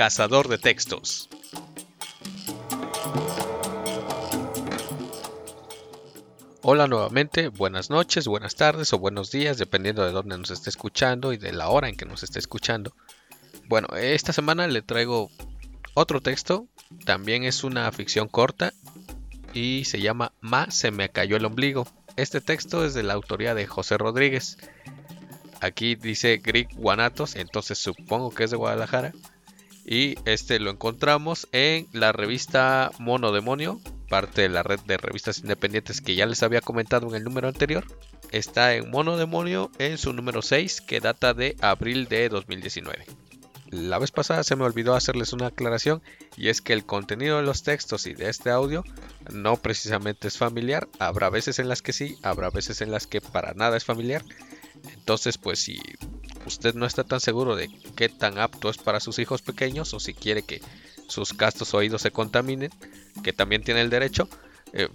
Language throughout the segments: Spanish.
Cazador de textos. Hola nuevamente, buenas noches, buenas tardes o buenos días, dependiendo de dónde nos esté escuchando y de la hora en que nos esté escuchando. Bueno, esta semana le traigo otro texto, también es una ficción corta y se llama Ma se me cayó el ombligo. Este texto es de la autoría de José Rodríguez. Aquí dice Greek Guanatos, entonces supongo que es de Guadalajara. Y este lo encontramos en la revista Mono Demonio, parte de la red de revistas independientes que ya les había comentado en el número anterior. Está en Mono Demonio en su número 6 que data de abril de 2019. La vez pasada se me olvidó hacerles una aclaración y es que el contenido de los textos y de este audio no precisamente es familiar. Habrá veces en las que sí, habrá veces en las que para nada es familiar. Entonces pues si usted no está tan seguro de qué tan apto es para sus hijos pequeños o si quiere que sus castos oídos se contaminen, que también tiene el derecho, eh,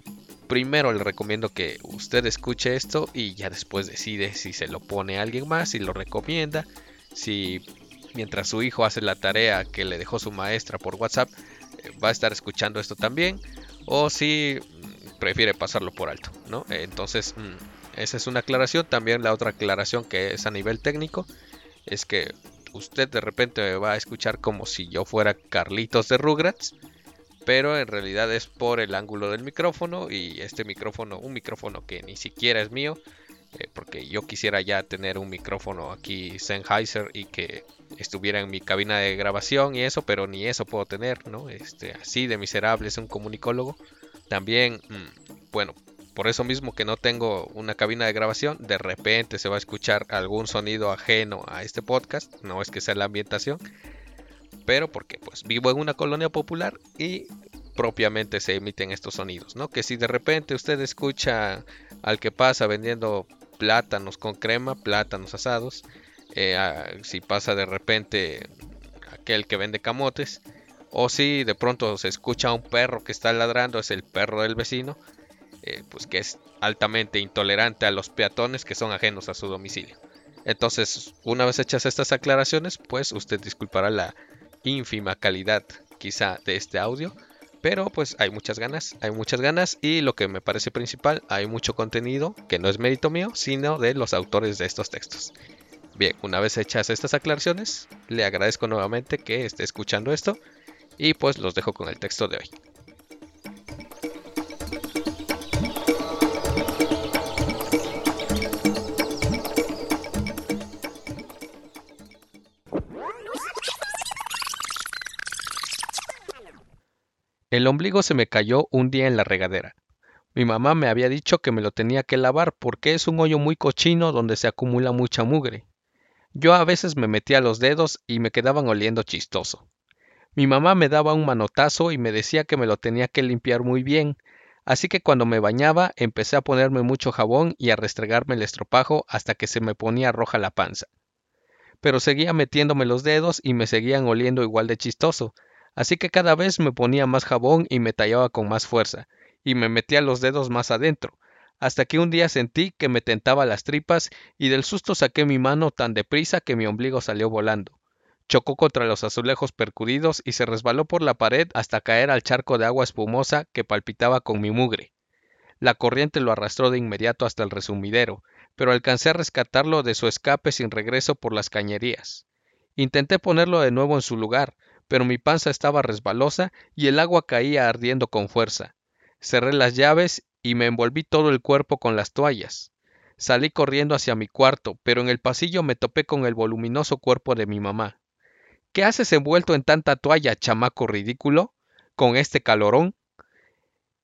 primero le recomiendo que usted escuche esto y ya después decide si se lo pone a alguien más, si lo recomienda, si mientras su hijo hace la tarea que le dejó su maestra por WhatsApp, eh, va a estar escuchando esto también, o si mm, prefiere pasarlo por alto, ¿no? Entonces, mm, esa es una aclaración. También la otra aclaración que es a nivel técnico es que usted de repente va a escuchar como si yo fuera Carlitos de Rugrats, pero en realidad es por el ángulo del micrófono y este micrófono, un micrófono que ni siquiera es mío, eh, porque yo quisiera ya tener un micrófono aquí Sennheiser y que estuviera en mi cabina de grabación y eso, pero ni eso puedo tener, ¿no? Este, así de miserable es un comunicólogo. También, mm, bueno, por eso mismo que no tengo una cabina de grabación, de repente se va a escuchar algún sonido ajeno a este podcast, no es que sea la ambientación, pero porque pues vivo en una colonia popular y propiamente se emiten estos sonidos, ¿no? Que si de repente usted escucha al que pasa vendiendo plátanos con crema, plátanos asados, eh, si pasa de repente aquel que vende camotes, o si de pronto se escucha un perro que está ladrando, es el perro del vecino, eh, pues que es altamente intolerante a los peatones que son ajenos a su domicilio. Entonces, una vez hechas estas aclaraciones, pues usted disculpará la ínfima calidad quizá de este audio, pero pues hay muchas ganas, hay muchas ganas y lo que me parece principal, hay mucho contenido que no es mérito mío, sino de los autores de estos textos. Bien, una vez hechas estas aclaraciones, le agradezco nuevamente que esté escuchando esto y pues los dejo con el texto de hoy. El ombligo se me cayó un día en la regadera. Mi mamá me había dicho que me lo tenía que lavar porque es un hoyo muy cochino donde se acumula mucha mugre. Yo a veces me metía los dedos y me quedaban oliendo chistoso. Mi mamá me daba un manotazo y me decía que me lo tenía que limpiar muy bien, así que cuando me bañaba empecé a ponerme mucho jabón y a restregarme el estropajo hasta que se me ponía roja la panza. Pero seguía metiéndome los dedos y me seguían oliendo igual de chistoso, Así que cada vez me ponía más jabón y me tallaba con más fuerza, y me metía los dedos más adentro, hasta que un día sentí que me tentaba las tripas y del susto saqué mi mano tan deprisa que mi ombligo salió volando. Chocó contra los azulejos percudidos y se resbaló por la pared hasta caer al charco de agua espumosa que palpitaba con mi mugre. La corriente lo arrastró de inmediato hasta el resumidero, pero alcancé a rescatarlo de su escape sin regreso por las cañerías. Intenté ponerlo de nuevo en su lugar, pero mi panza estaba resbalosa y el agua caía ardiendo con fuerza. Cerré las llaves y me envolví todo el cuerpo con las toallas. Salí corriendo hacia mi cuarto, pero en el pasillo me topé con el voluminoso cuerpo de mi mamá. ¿Qué haces envuelto en tanta toalla, chamaco ridículo? ¿Con este calorón?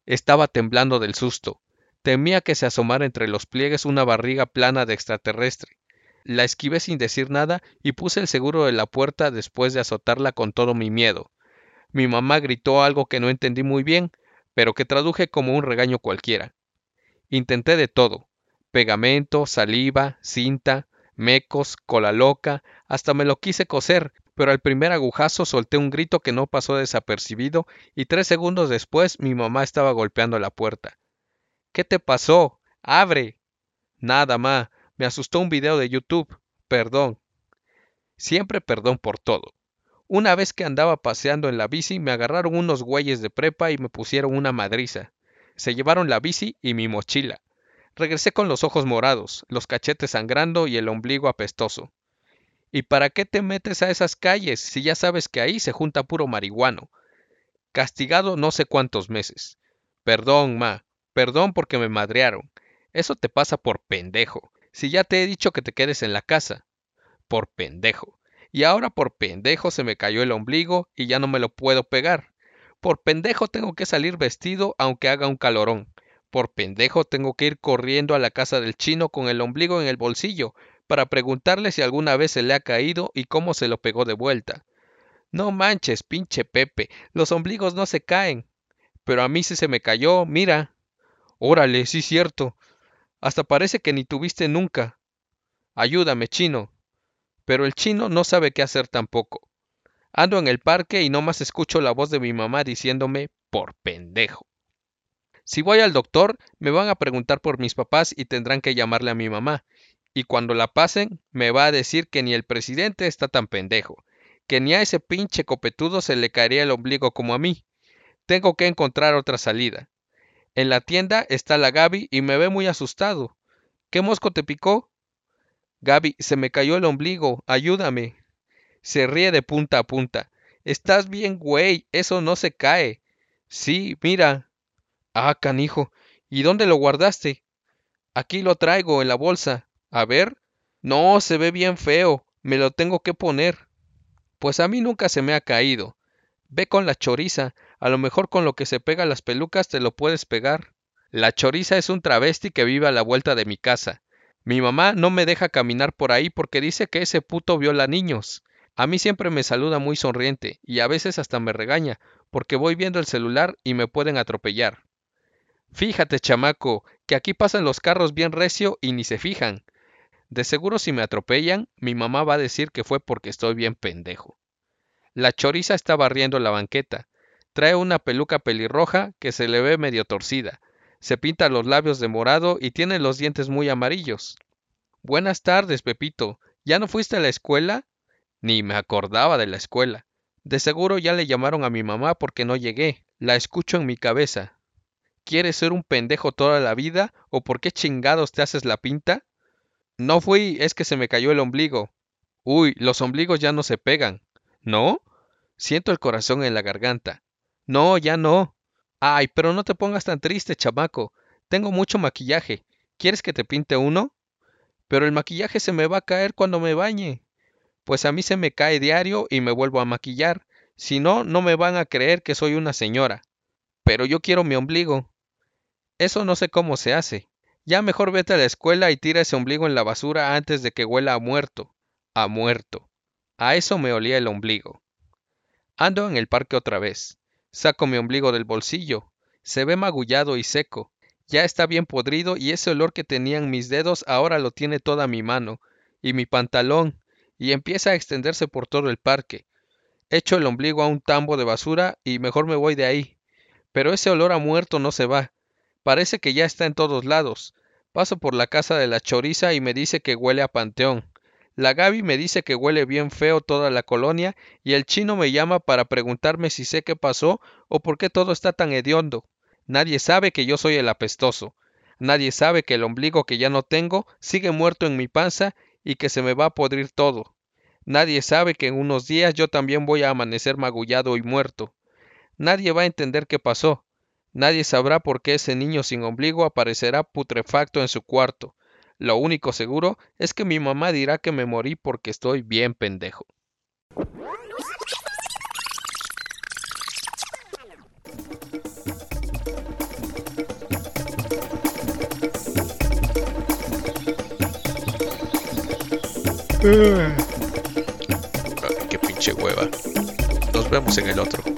Estaba temblando del susto. Temía que se asomara entre los pliegues una barriga plana de extraterrestre. La esquivé sin decir nada y puse el seguro de la puerta después de azotarla con todo mi miedo. Mi mamá gritó algo que no entendí muy bien, pero que traduje como un regaño cualquiera. Intenté de todo pegamento, saliva, cinta, mecos, cola loca, hasta me lo quise coser, pero al primer agujazo solté un grito que no pasó desapercibido y tres segundos después mi mamá estaba golpeando la puerta. ¿Qué te pasó? ¡Abre! Nada, ma. Me asustó un video de YouTube. Perdón. Siempre perdón por todo. Una vez que andaba paseando en la bici, me agarraron unos güeyes de prepa y me pusieron una madriza. Se llevaron la bici y mi mochila. Regresé con los ojos morados, los cachetes sangrando y el ombligo apestoso. ¿Y para qué te metes a esas calles si ya sabes que ahí se junta puro marihuano? Castigado no sé cuántos meses. Perdón, ma, perdón porque me madrearon. Eso te pasa por pendejo. Si ya te he dicho que te quedes en la casa. Por pendejo. Y ahora por pendejo se me cayó el ombligo y ya no me lo puedo pegar. Por pendejo tengo que salir vestido aunque haga un calorón. Por pendejo tengo que ir corriendo a la casa del chino con el ombligo en el bolsillo para preguntarle si alguna vez se le ha caído y cómo se lo pegó de vuelta. No manches, pinche Pepe, los ombligos no se caen. Pero a mí sí se me cayó, mira. Órale, sí cierto. Hasta parece que ni tuviste nunca. Ayúdame, chino pero el chino no sabe qué hacer tampoco. Ando en el parque y no más escucho la voz de mi mamá diciéndome por pendejo. Si voy al doctor, me van a preguntar por mis papás y tendrán que llamarle a mi mamá. Y cuando la pasen, me va a decir que ni el presidente está tan pendejo, que ni a ese pinche copetudo se le caería el ombligo como a mí. Tengo que encontrar otra salida. En la tienda está la Gaby y me ve muy asustado. ¿Qué mosco te picó? Gaby, se me cayó el ombligo, ayúdame. Se ríe de punta a punta. Estás bien, güey, eso no se cae. Sí, mira. Ah, canijo. ¿Y dónde lo guardaste? Aquí lo traigo, en la bolsa. A ver. No, se ve bien feo. Me lo tengo que poner. Pues a mí nunca se me ha caído. Ve con la choriza. A lo mejor con lo que se pega las pelucas te lo puedes pegar. La choriza es un travesti que vive a la vuelta de mi casa. Mi mamá no me deja caminar por ahí porque dice que ese puto viola niños. A mí siempre me saluda muy sonriente y a veces hasta me regaña porque voy viendo el celular y me pueden atropellar. Fíjate, chamaco, que aquí pasan los carros bien recio y ni se fijan. De seguro si me atropellan, mi mamá va a decir que fue porque estoy bien pendejo. La choriza está barriendo la banqueta. Trae una peluca pelirroja que se le ve medio torcida se pinta los labios de morado y tiene los dientes muy amarillos. Buenas tardes, Pepito. ¿Ya no fuiste a la escuela? Ni me acordaba de la escuela. De seguro ya le llamaron a mi mamá porque no llegué. La escucho en mi cabeza. ¿Quieres ser un pendejo toda la vida o por qué chingados te haces la pinta? No fui, es que se me cayó el ombligo. Uy, los ombligos ya no se pegan. ¿No? Siento el corazón en la garganta. No, ya no. Ay, pero no te pongas tan triste, chamaco. Tengo mucho maquillaje. ¿Quieres que te pinte uno? Pero el maquillaje se me va a caer cuando me bañe. Pues a mí se me cae diario y me vuelvo a maquillar. Si no, no me van a creer que soy una señora. Pero yo quiero mi ombligo. Eso no sé cómo se hace. Ya mejor vete a la escuela y tira ese ombligo en la basura antes de que huela a muerto. A muerto. A eso me olía el ombligo. Ando en el parque otra vez. Saco mi ombligo del bolsillo. Se ve magullado y seco. Ya está bien podrido y ese olor que tenían mis dedos ahora lo tiene toda mi mano y mi pantalón y empieza a extenderse por todo el parque. Echo el ombligo a un tambo de basura y mejor me voy de ahí. Pero ese olor a muerto no se va. Parece que ya está en todos lados. Paso por la casa de la choriza y me dice que huele a panteón. La Gaby me dice que huele bien feo toda la colonia y el chino me llama para preguntarme si sé qué pasó o por qué todo está tan hediondo. Nadie sabe que yo soy el apestoso. Nadie sabe que el ombligo que ya no tengo sigue muerto en mi panza y que se me va a podrir todo. Nadie sabe que en unos días yo también voy a amanecer magullado y muerto. Nadie va a entender qué pasó. Nadie sabrá por qué ese niño sin ombligo aparecerá putrefacto en su cuarto. Lo único seguro es que mi mamá dirá que me morí porque estoy bien pendejo. qué pinche hueva. Nos vemos en el otro.